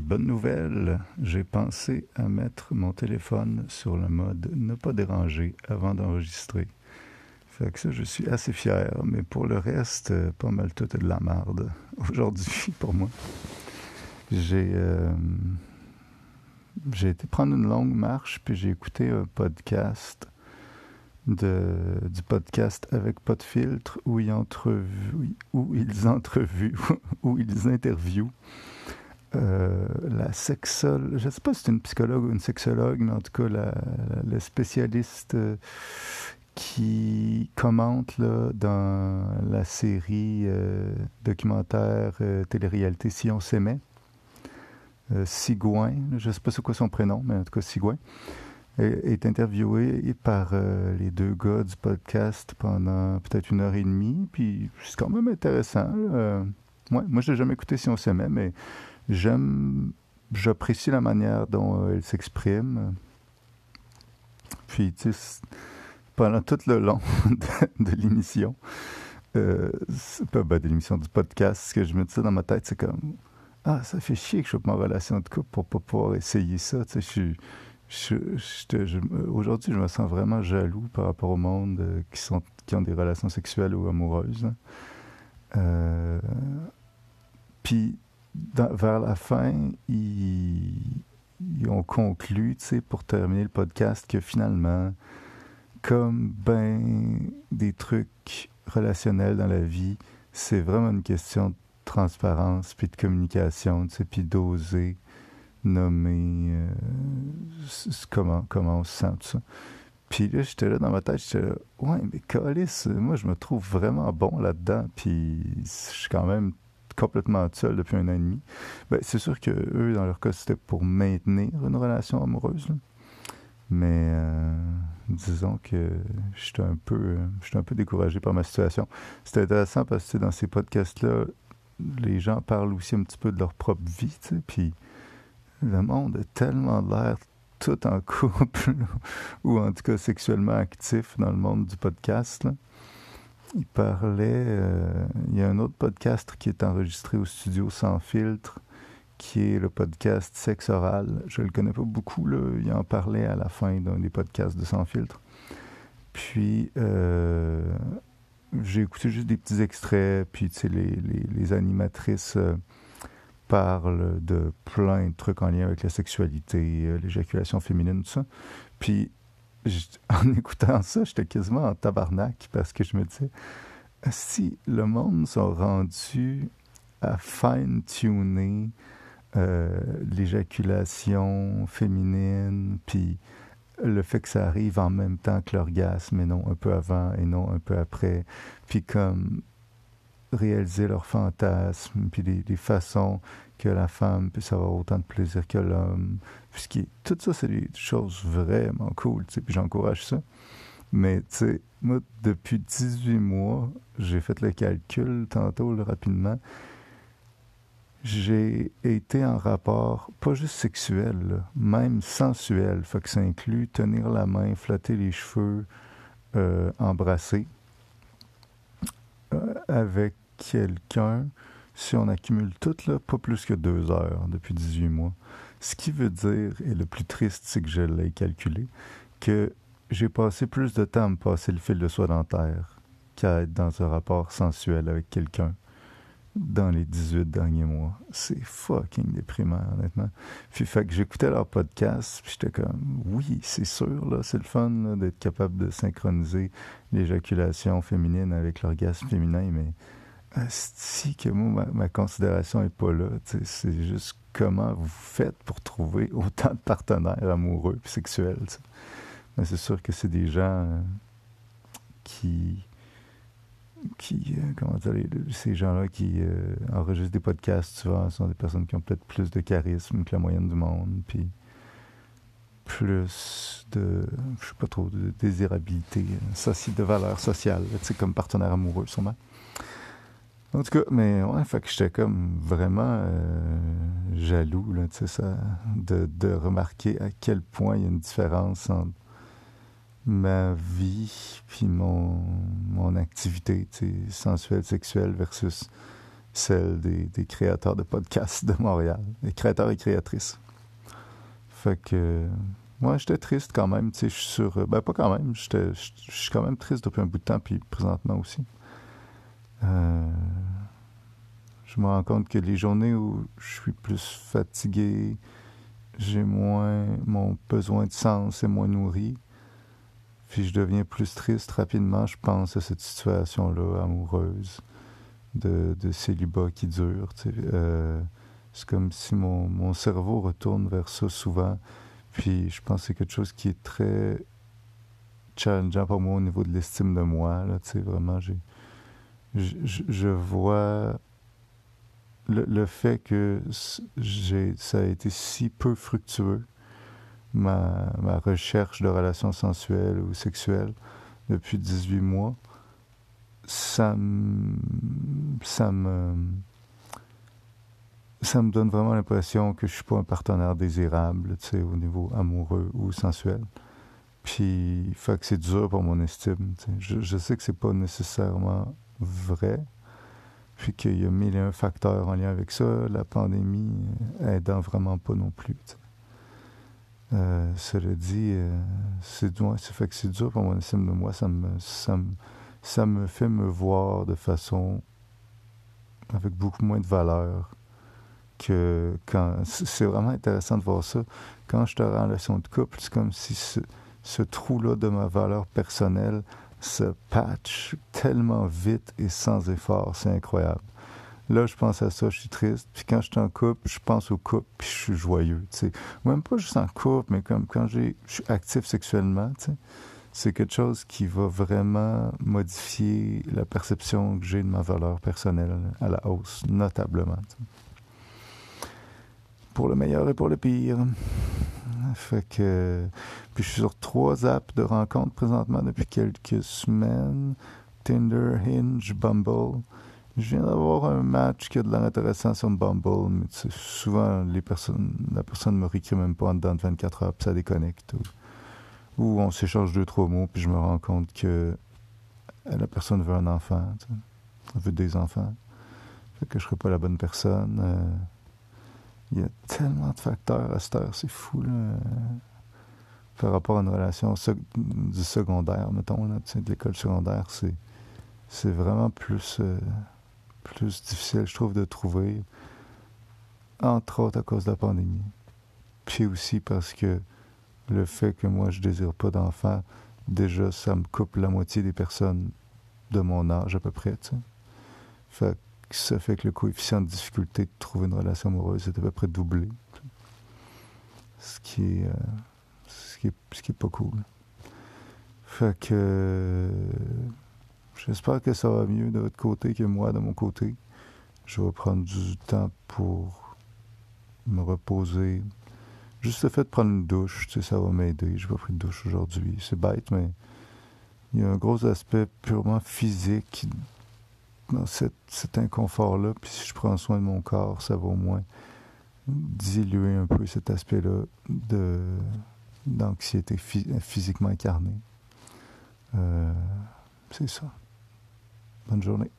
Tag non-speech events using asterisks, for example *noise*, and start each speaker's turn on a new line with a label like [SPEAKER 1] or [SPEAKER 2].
[SPEAKER 1] j'ai bonne nouvelle. J'ai pensé à mettre mon téléphone sur le mode ne pas déranger avant d'enregistrer. Fait que ça, je suis assez fier. Mais pour le reste, pas mal tout est de la merde *laughs* aujourd'hui pour moi. J'ai euh, j'ai été prendre une longue marche puis j'ai écouté un podcast de, du podcast avec pas de filtre où ils où ils *laughs* où ils interviewent euh, la sexologue, je ne sais pas si c'est une psychologue ou une sexologue, mais en tout cas la, la, spécialiste euh, qui commente là, dans la série euh, documentaire télé-réalité Si on s'aimait, Sigouin, je ne sais pas c'est quoi son prénom, mais en tout cas Sigouin, est interviewé par les deux gars du podcast pendant peut-être une heure et demie, puis c'est quand même intéressant. Moi, je n'ai jamais écouté Si on s'aimait, mais J'aime, j'apprécie la manière dont euh, elle s'exprime. Puis, tu sais, pendant tout le long *laughs* de, l'émission, euh, pas ben, de l'émission du podcast, ce que je me dans ma tête, c'est comme Ah, ça fait chier que je sois ma relation de couple pour pas pouvoir essayer ça. Tu sais, je, je, aujourd'hui, je me sens vraiment jaloux par rapport au monde euh, qui, sont, qui ont des relations sexuelles ou amoureuses. Euh, puis, vers la fin, ils, ont conclu, pour terminer le podcast, que finalement, comme ben des trucs relationnels dans la vie, c'est vraiment une question de transparence, puis de communication, puis d'oser nommer euh, comment, comment on se sent, tout ça. Puis là, j'étais là dans ma tête, j'étais là, ouais, mais Calis, moi, je me trouve vraiment bon là-dedans, puis je suis quand même complètement seul depuis un an et demi, ben, c'est sûr que eux, dans leur cas, c'était pour maintenir une relation amoureuse. Mais euh, disons que j'étais un peu j'étais un peu découragé par ma situation. C'était intéressant parce que dans ces podcasts-là, les gens parlent aussi un petit peu de leur propre vie, puis le monde a tellement l'air tout en couple, *laughs* ou en tout cas sexuellement actif dans le monde du podcast. Il parlait. Euh, il y a un autre podcast qui est enregistré au studio Sans Filtre, qui est le podcast Sexe Oral. Je ne le connais pas beaucoup, là. Il en parlait à la fin d'un des podcasts de Sans Filtre. Puis, euh, j'ai écouté juste des petits extraits, puis, tu sais, les, les, animatrices. Euh, parlent de plein de trucs en lien avec la sexualité, l'éjaculation féminine, tout ça. Puis *laughs* en écoutant ça, j'étais quasiment en tabarnak parce que je me disais, si le monde sont rendus à fine-tuner euh, l'éjaculation féminine, puis le fait que ça arrive en même temps que l'orgasme et non un peu avant et non un peu après, puis comme réaliser leurs fantasmes, puis des, façons que la femme puisse avoir autant de plaisir que l'homme. Tout ça, c'est des choses vraiment cool, tu sais, puis j'encourage ça. Mais, tu sais, moi, depuis 18 mois, j'ai fait le calcul tantôt, rapidement. J'ai été en rapport, pas juste sexuel, même sensuel. Fait que ça inclut tenir la main, flatter les cheveux, euh, embrasser. Euh, avec quelqu'un, si on accumule tout, là, pas plus que deux heures depuis 18 mois. Ce qui veut dire, et le plus triste, c'est que je l'ai calculé, que j'ai passé plus de temps à me passer le fil de soie dentaire qu'à être dans un rapport sensuel avec quelqu'un dans les 18 derniers mois. C'est fucking déprimant, honnêtement. Puis fait que j'écoutais leur podcast, puis j'étais comme, oui, c'est sûr, là, c'est le fun d'être capable de synchroniser l'éjaculation féminine avec l'orgasme féminin, mais si que moi, ma, considération n'est pas là. C'est juste comment vous faites pour trouver *laughs* autant de partenaires amoureux et sexuels. Mais c'est sûr que c'est des gens euh, qui. qui euh, comment dire, ces gens-là qui euh, enregistrent des podcasts souvent sont des personnes qui ont peut-être plus de charisme que la moyenne du monde, puis plus de, je sais pas trop, de désirabilité, de valeur sociale, comme partenaire amoureux, sûrement. En tout cas, mais ouais, fait que j'étais comme vraiment euh, jaloux, là, ça, de, de remarquer à quel point il y a une différence entre ma vie puis mon, mon activité, sensuelle, sexuelle versus celle des, créateurs de podcasts de Montréal, des créateurs et créatrices. Fait que, moi, j'étais triste quand même, tu sais, je suis sur... Ben, pas quand même, je suis quand même triste depuis un bout de temps, puis présentement aussi. Euh, je me rends compte que les journées où je suis plus fatigué, j'ai moins... Mon besoin de sens est moins nourri, puis je deviens plus triste rapidement, je pense à cette situation-là amoureuse de, célibat qui dure. Euh, c'est comme si mon, mon, cerveau retourne vers ça souvent. Puis je pense que c'est quelque chose qui est très challengeant pour moi au niveau de l'estime de moi. Là, vraiment, j'ai, je, je, vois le, le, fait que ça a été si peu fructueux ma, ma recherche de relations sensuelles ou sexuelles depuis 18 mois, ça me, ça me, ça me donne vraiment l'impression que je suis pas un partenaire désirable, tu sais, au niveau amoureux ou sensuel. Puis, fait que c'est dur pour mon estime. Je, je, sais que c'est pas nécessairement vrai, puis qu'il y a mille et un facteurs en lien avec ça, la pandémie aidant vraiment pas non plus. Euh, cela dit, euh, c'est ça fait que c'est dur pour mon estime de moi. Ça me, ça, me, ça me fait me voir de façon avec beaucoup moins de valeur que quand. C'est vraiment intéressant de voir ça. Quand je te rends en relation de couple, c'est comme si ce, ce trou-là de ma valeur personnelle se patch tellement vite et sans effort. C'est incroyable. Là, je pense à ça, je suis triste. Puis quand je suis en couple, je pense au couple, puis je suis joyeux. sais. Même pas juste en couple, mais comme quand je suis actif sexuellement, c'est quelque chose qui va vraiment modifier la perception que j'ai de ma valeur personnelle à la hausse, notablement. Pour le meilleur et pour le pire. Fait que. Puis je suis sur trois apps de rencontres présentement depuis quelques semaines Tinder, Hinge, Bumble. Je viens d'avoir un match qui a de l'air intéressant sur Bumble, mais souvent, les personnes, la personne ne me réécrit même pas en dedans de 24 heures, puis ça déconnecte. Ou, on s'échange deux, trois mots, puis je me rends compte que la personne veut un enfant, elle veut des enfants. Fait que je ne serais pas la bonne personne. Euh, il y a tellement de facteurs à cette heure, c'est fou, là. Par rapport à une relation du secondaire, mettons, là, de l'école secondaire, c'est, vraiment plus... Euh, plus difficile, je trouve, de trouver, entre autres à cause de la pandémie. Puis aussi parce que le fait que moi, je désire pas d'enfants, déjà, ça me coupe la moitié des personnes de mon âge à peu près, tu sais. Ça fait que le coefficient de difficulté de trouver une relation amoureuse est à peu près doublé. Ce qui est, euh, ce qui est, ce qui est pas cool. Fait que J'espère que ça va mieux de votre côté que moi de mon côté. Je vais prendre du temps pour me reposer. Juste le fait de prendre une douche, tu sais, ça va m'aider. Je vais prendre une douche aujourd'hui. C'est bête, mais il y a un gros aspect purement physique dans cet, inconfort-là. Puis si je prends soin de mon corps, ça va au moins diluer un peu cet aspect-là d'anxiété physiquement incarnée. Euh, c'est ça. Bonne journée.